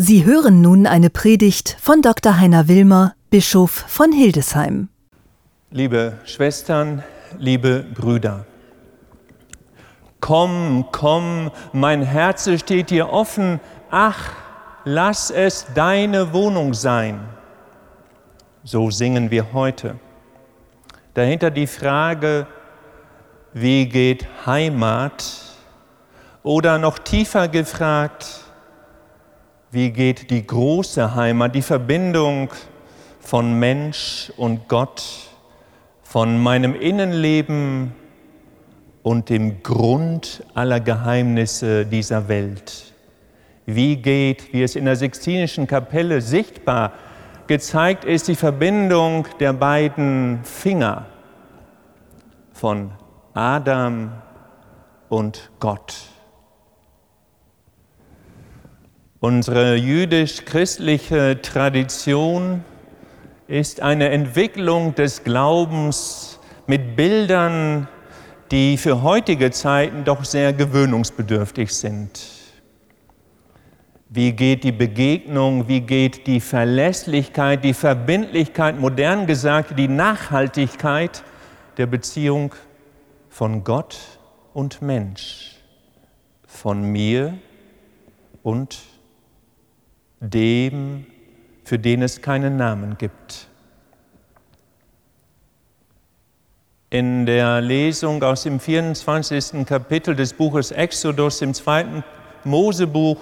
Sie hören nun eine Predigt von Dr. Heiner Wilmer, Bischof von Hildesheim. Liebe Schwestern, liebe Brüder, komm, komm, mein Herz steht dir offen, ach, lass es deine Wohnung sein. So singen wir heute. Dahinter die Frage, wie geht Heimat? Oder noch tiefer gefragt, wie geht die große Heimat, die Verbindung von Mensch und Gott, von meinem Innenleben und dem Grund aller Geheimnisse dieser Welt. Wie geht, wie es in der Sixtinischen Kapelle sichtbar gezeigt ist, die Verbindung der beiden Finger von Adam und Gott. Unsere jüdisch-christliche Tradition ist eine Entwicklung des Glaubens mit Bildern, die für heutige Zeiten doch sehr gewöhnungsbedürftig sind. Wie geht die Begegnung, wie geht die Verlässlichkeit, die Verbindlichkeit, modern gesagt die Nachhaltigkeit der Beziehung von Gott und Mensch, von mir und Mensch? Dem, für den es keinen Namen gibt. In der Lesung aus dem 24. Kapitel des Buches Exodus, im zweiten Mosebuch,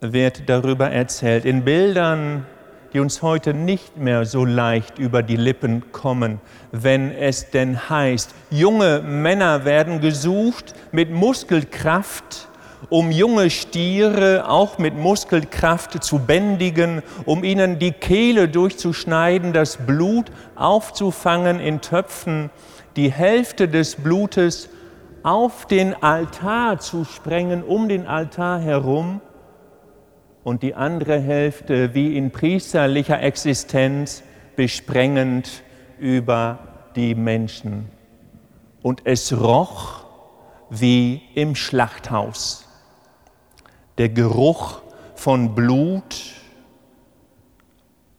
wird darüber erzählt, in Bildern, die uns heute nicht mehr so leicht über die Lippen kommen, wenn es denn heißt, junge Männer werden gesucht mit Muskelkraft, um junge Stiere auch mit Muskelkraft zu bändigen, um ihnen die Kehle durchzuschneiden, das Blut aufzufangen in Töpfen, die Hälfte des Blutes auf den Altar zu sprengen, um den Altar herum und die andere Hälfte wie in priesterlicher Existenz besprengend über die Menschen. Und es roch wie im Schlachthaus der Geruch von Blut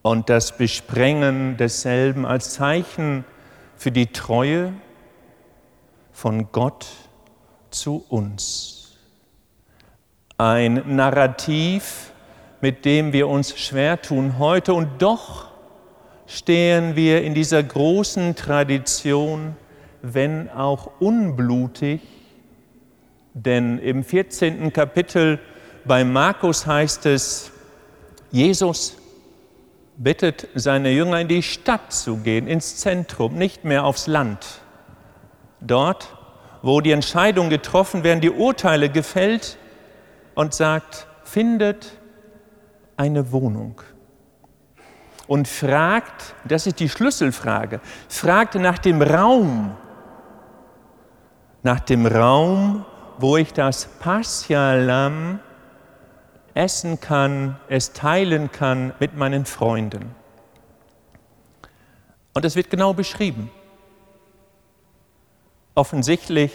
und das Besprengen desselben als Zeichen für die Treue von Gott zu uns. Ein Narrativ, mit dem wir uns schwer tun heute und doch stehen wir in dieser großen Tradition, wenn auch unblutig, denn im 14. Kapitel bei Markus heißt es, Jesus bittet seine Jünger in die Stadt zu gehen, ins Zentrum, nicht mehr aufs Land. Dort, wo die Entscheidungen getroffen werden, die Urteile gefällt und sagt, findet eine Wohnung und fragt, das ist die Schlüsselfrage, fragt nach dem Raum, nach dem Raum, wo ich das Paschalam essen kann, es teilen kann mit meinen Freunden. Und es wird genau beschrieben. Offensichtlich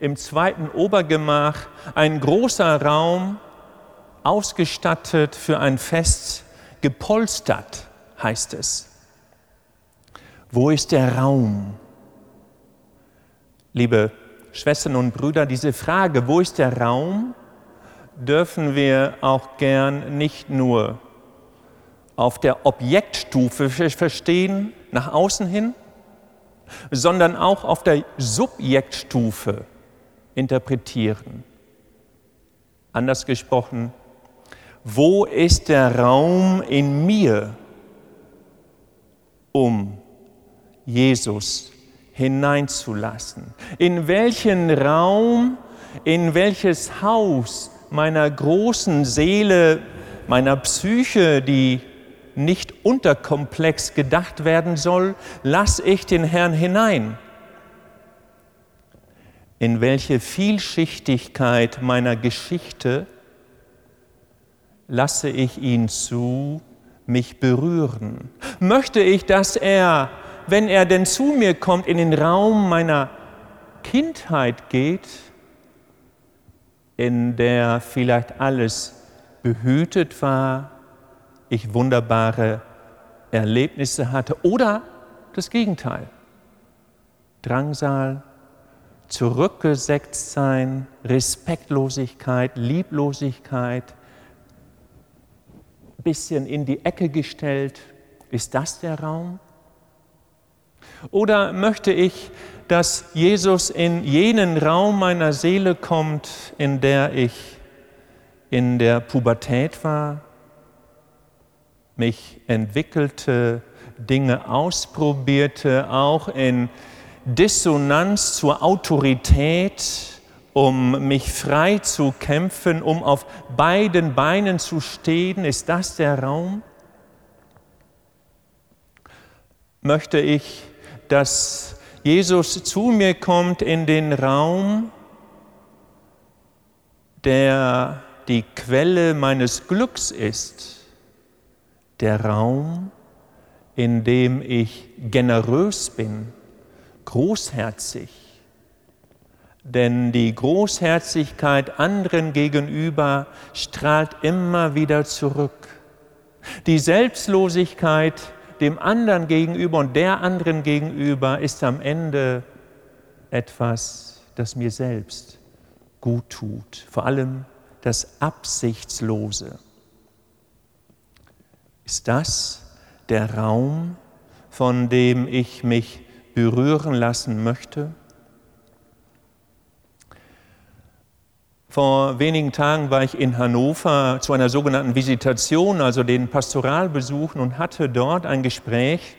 im zweiten Obergemach ein großer Raum, ausgestattet für ein Fest, gepolstert, heißt es. Wo ist der Raum? Liebe Schwestern und Brüder, diese Frage, wo ist der Raum, dürfen wir auch gern nicht nur auf der Objektstufe verstehen, nach außen hin, sondern auch auf der Subjektstufe interpretieren. Anders gesprochen, wo ist der Raum in mir, um Jesus hineinzulassen? In welchen Raum, in welches Haus meiner großen Seele, meiner Psyche, die nicht unterkomplex gedacht werden soll, lasse ich den Herrn hinein. In welche Vielschichtigkeit meiner Geschichte lasse ich ihn zu, mich berühren? Möchte ich, dass er, wenn er denn zu mir kommt, in den Raum meiner Kindheit geht, in der vielleicht alles behütet war, ich wunderbare Erlebnisse hatte oder das Gegenteil. Drangsal, zurückgesetzt sein, Respektlosigkeit, Lieblosigkeit, bisschen in die Ecke gestellt. Ist das der Raum? Oder möchte ich, dass Jesus in jenen Raum meiner Seele kommt, in der ich in der Pubertät war, mich entwickelte, Dinge ausprobierte, auch in Dissonanz zur Autorität, um mich frei zu kämpfen, um auf beiden Beinen zu stehen. Ist das der Raum? Möchte ich, dass Jesus zu mir kommt in den Raum, der die Quelle meines Glücks ist, der Raum, in dem ich generös bin, großherzig. Denn die Großherzigkeit anderen gegenüber strahlt immer wieder zurück. Die Selbstlosigkeit dem anderen gegenüber und der anderen gegenüber ist am Ende etwas, das mir selbst gut tut. Vor allem das Absichtslose. Ist das der Raum, von dem ich mich berühren lassen möchte? Vor wenigen Tagen war ich in Hannover zu einer sogenannten Visitation, also den Pastoralbesuchen, und hatte dort ein Gespräch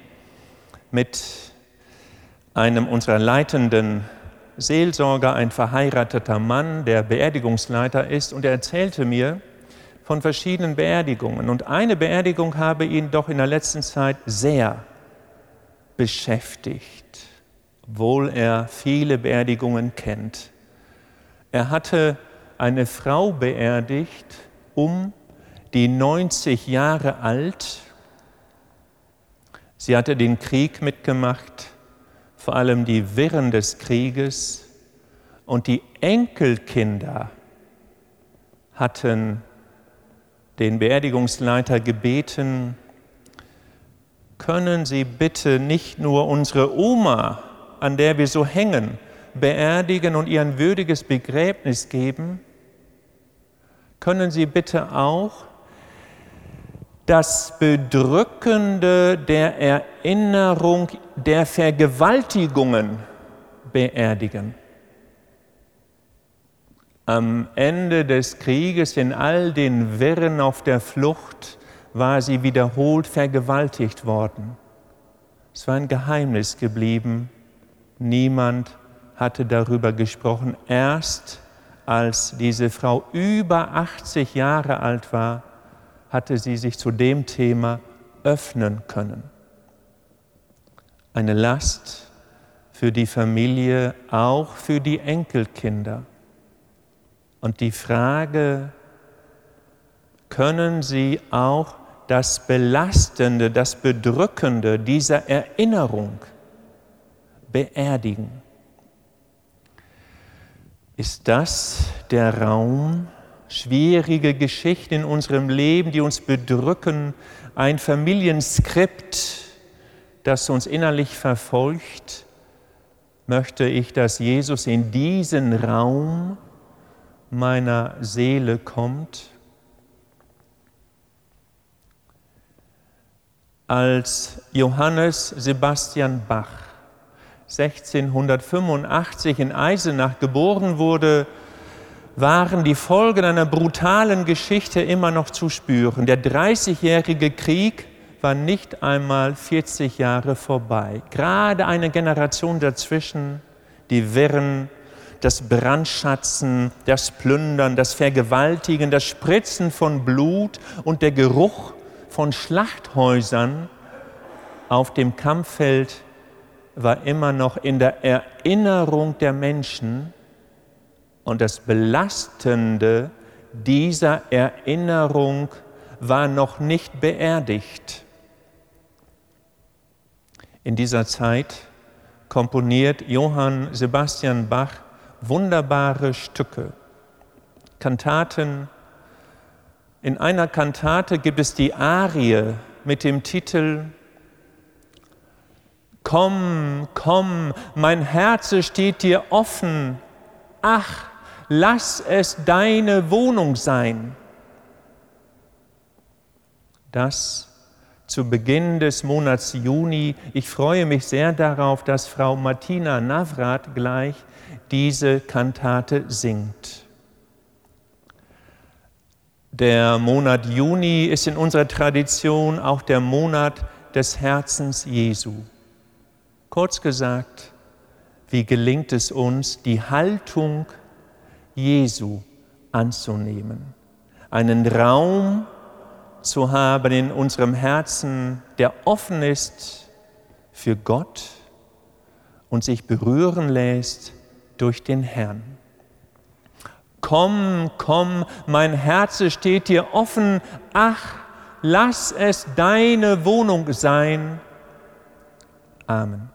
mit einem unserer leitenden Seelsorger, ein verheirateter Mann, der Beerdigungsleiter ist, und er erzählte mir von verschiedenen Beerdigungen. Und eine Beerdigung habe ihn doch in der letzten Zeit sehr beschäftigt, obwohl er viele Beerdigungen kennt. Er hatte eine Frau beerdigt, um die 90 Jahre alt. Sie hatte den Krieg mitgemacht vor allem die Wirren des Krieges und die Enkelkinder hatten den Beerdigungsleiter gebeten, können Sie bitte nicht nur unsere Oma, an der wir so hängen, beerdigen und ihr ein würdiges Begräbnis geben? Können Sie bitte auch das Bedrückende der Erinnerung der Vergewaltigungen beerdigen. Am Ende des Krieges, in all den Wirren auf der Flucht, war sie wiederholt vergewaltigt worden. Es war ein Geheimnis geblieben. Niemand hatte darüber gesprochen. Erst als diese Frau über 80 Jahre alt war, hatte sie sich zu dem Thema öffnen können. Eine Last für die Familie, auch für die Enkelkinder. Und die Frage, können sie auch das Belastende, das Bedrückende dieser Erinnerung beerdigen? Ist das der Raum, schwierige Geschichten in unserem Leben, die uns bedrücken, ein Familienskript, das uns innerlich verfolgt, möchte ich, dass Jesus in diesen Raum meiner Seele kommt. Als Johannes Sebastian Bach 1685 in Eisenach geboren wurde, waren die Folgen einer brutalen Geschichte immer noch zu spüren. Der Dreißigjährige Krieg war nicht einmal 40 Jahre vorbei. Gerade eine Generation dazwischen, die Wirren, das Brandschatzen, das Plündern, das Vergewaltigen, das Spritzen von Blut und der Geruch von Schlachthäusern auf dem Kampffeld war immer noch in der Erinnerung der Menschen und das Belastende dieser Erinnerung war noch nicht beerdigt. In dieser Zeit komponiert Johann Sebastian Bach wunderbare Stücke, Kantaten, In einer Kantate gibt es die Arie mit dem Titel Komm, komm, mein Herz steht dir offen. Ach, lass es deine Wohnung sein. Das zu Beginn des Monats Juni. Ich freue mich sehr darauf, dass Frau Martina Navrat gleich diese Kantate singt. Der Monat Juni ist in unserer Tradition auch der Monat des Herzens Jesu. Kurz gesagt, wie gelingt es uns, die Haltung Jesu anzunehmen, einen Raum zu haben in unserem Herzen, der offen ist für Gott und sich berühren lässt durch den Herrn. Komm, komm, mein Herz steht dir offen, ach, lass es deine Wohnung sein. Amen.